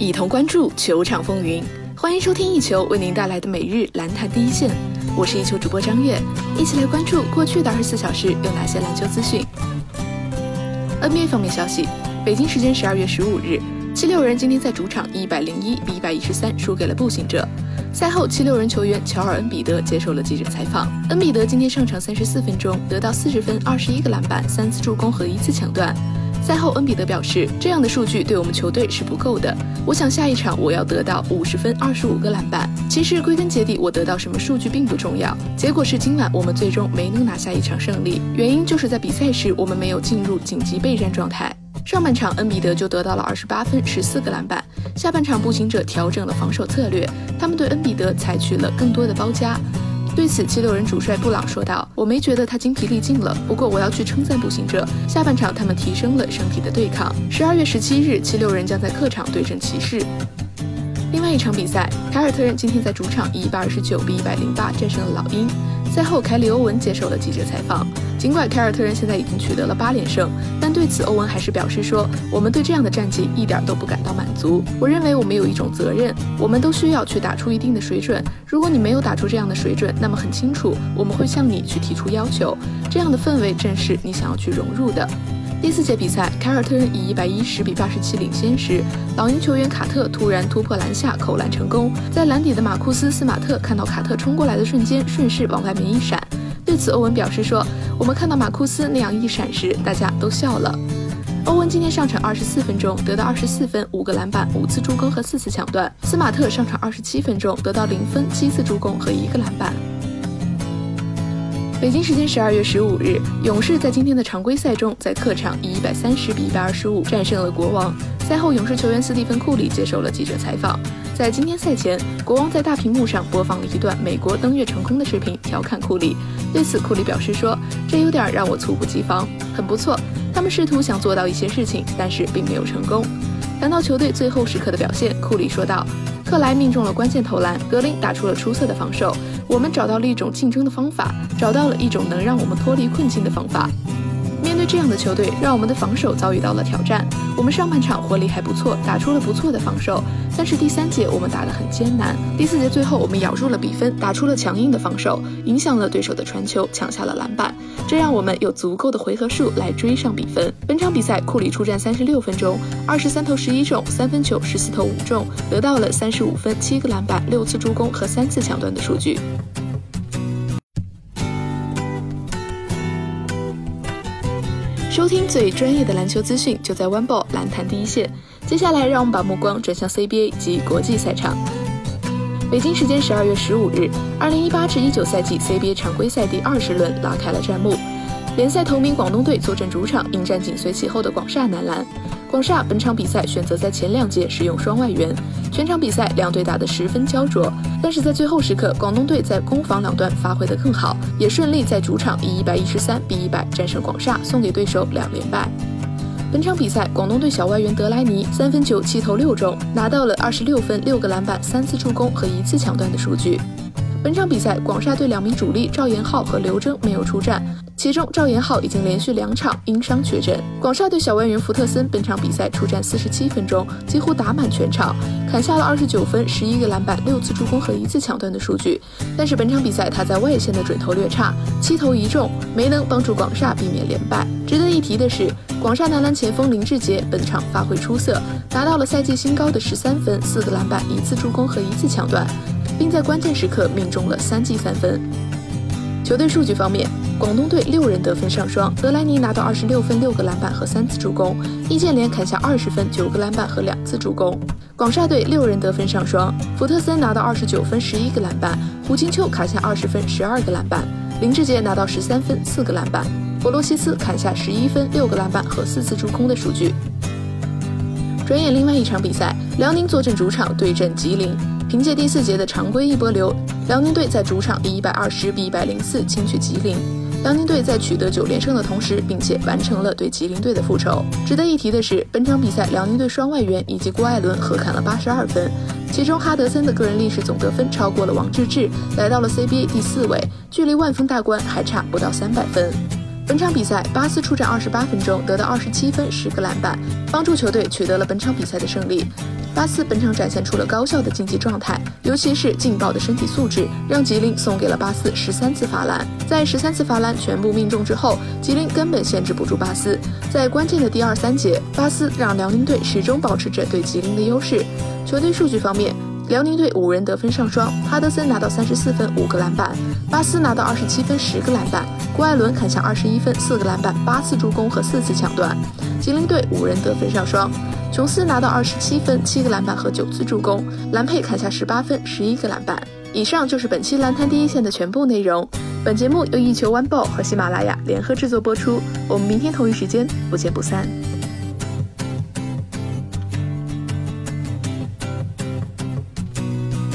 一同关注球场风云。欢迎收听一球为您带来的每日篮坛第一线，我是一球主播张悦，一起来关注过去的二十四小时有哪些篮球资讯。NBA 方面消息，北京时间十二月十五日，七六人今天在主场一百零一比一百一十三输给了步行者。赛后，七六人球员乔尔恩比德接受了记者采访。恩比德今天上场三十四分钟，得到四十分、二十一个篮板、三次助攻和一次抢断。赛后，恩比德表示，这样的数据对我们球队是不够的。我想下一场我要得到五十分、二十五个篮板。其实归根结底，我得到什么数据并不重要，结果是今晚我们最终没能拿下一场胜利，原因就是在比赛时我们没有进入紧急备战状态。上半场，恩比德就得到了二十八分、十四个篮板。下半场，步行者调整了防守策略，他们对恩比德采取了更多的包夹。对此，七六人主帅布朗说道：“我没觉得他精疲力尽了，不过我要去称赞步行者。下半场他们提升了身体的对抗。”十二月十七日，七六人将在客场对阵骑士。另外一场比赛，凯尔特人今天在主场以一百二十九比一百零八战胜了老鹰。赛后，凯里·欧文接受了记者采访。尽管凯尔特人现在已经取得了八连胜，但对此欧文还是表示说：“我们对这样的战绩一点都不感到满足。我认为我们有一种责任，我们都需要去打出一定的水准。如果你没有打出这样的水准，那么很清楚我们会向你去提出要求。这样的氛围正是你想要去融入的。”第四节比赛，凯尔特人以一百一十比八十七领先时，老鹰球员卡特突然突破篮下扣篮成功，在篮底的马库斯·斯马特看到卡特冲过来的瞬间，顺势往外面一闪。对此，欧文表示说：“我们看到马库斯那样一闪时，大家都笑了。”欧文今天上场二十四分钟，得到二十四分、五个篮板、五次助攻和四次抢断。斯马特上场二十七分钟，得到零分、七次助攻和一个篮板。北京时间十二月十五日，勇士在今天的常规赛中，在客场以一百三十比一百二十五战胜了国王。赛后，勇士球员斯蒂芬·库里接受了记者采访。在今天赛前，国王在大屏幕上播放了一段美国登月成功的视频，调侃库里。对此，库里表示说：“这有点让我猝不及防，很不错。他们试图想做到一些事情，但是并没有成功。”谈到球队最后时刻的表现，库里说道。克莱命中了关键投篮，格林打出了出色的防守。我们找到了一种竞争的方法，找到了一种能让我们脱离困境的方法。这样的球队，让我们的防守遭遇到了挑战。我们上半场火力还不错，打出了不错的防守，但是第三节我们打得很艰难。第四节最后我们咬住了比分，打出了强硬的防守，影响了对手的传球，抢下了篮板，这让我们有足够的回合数来追上比分。本场比赛库里出战三十六分钟，二十三投十一中，三分球十四投五中，得到了三十五分、七个篮板、六次助攻和三次抢断的数据。收听最专业的篮球资讯，就在 One Ball 篮坛第一线。接下来，让我们把目光转向 CBA 及国际赛场。北京时间十二月十五日，二零一八至一九赛季 CBA 常规赛第二十轮拉开了战幕。联赛头名广东队坐镇主场迎战紧随其后的广厦男篮。广厦本场比赛选择在前两节使用双外援，全场比赛两队打得十分焦灼。但是在最后时刻，广东队在攻防两端发挥得更好，也顺利在主场以一百一十三比一百战胜广厦，送给对手两连败。本场比赛，广东队小外援德莱尼三分球七投六中，拿到了二十六分、六个篮板、三次助攻和一次抢断的数据。本场比赛，广厦队两名主力赵延浩和刘铮没有出战。其中，赵延浩已经连续两场因伤缺阵。广厦队小外援福特森本场比赛出战四十七分钟，几乎打满全场，砍下了二十九分、十一个篮板、六次助攻和一次抢断的数据。但是本场比赛他在外线的准头略差，七投一中，没能帮助广厦避免连败。值得一提的是，广厦男篮前锋林志杰本场发挥出色，达到了赛季新高的十三分、四个篮板、一次助攻和一次抢断，并在关键时刻命中了三记三分。球队数据方面，广东队六人得分上双，德莱尼拿到二十六分、六个篮板和三次助攻；易建联砍下二十分、九个篮板和两次助攻。广厦队六人得分上双，福特森拿到二十九分、十一个篮板，胡金秋砍下二十分、十二个篮板，林志杰拿到十三分、四个篮板，弗罗西斯砍下十一分、六个篮板和四次助攻的数据。转眼另外一场比赛，辽宁坐镇主场对阵吉林。凭借第四节的常规一波流，辽宁队在主场以一百二十比一百零四轻取吉林。辽宁队在取得九连胜的同时，并且完成了对吉林队的复仇。值得一提的是，本场比赛辽宁队双外援以及郭艾伦合砍了八十二分，其中哈德森的个人历史总得分超过了王治郅，来到了 CBA 第四位，距离万峰大关还差不到三百分。本场比赛，巴斯出战二十八分钟，得到二十七分、十个篮板，帮助球队取得了本场比赛的胜利。巴斯本场展现出了高效的竞技状态，尤其是劲爆的身体素质，让吉林送给了巴斯十三次罚篮。在十三次罚篮全部命中之后，吉林根本限制不住巴斯。在关键的第二三节，巴斯让辽宁队始终保持着对吉林的优势。球队数据方面，辽宁队五人得分上双，哈德森拿到三十四分五个篮板，巴斯拿到二十七分十个篮板，郭艾伦砍下二十一分四个篮板八次助攻和四次抢断。吉林队五人得分上双。琼斯拿到二十七分、七个篮板和九次助攻，兰佩砍下十八分、十一个篮板。以上就是本期篮坛第一线的全部内容。本节目由一球 One Ball 和喜马拉雅联合制作播出。我们明天同一时间不见不散。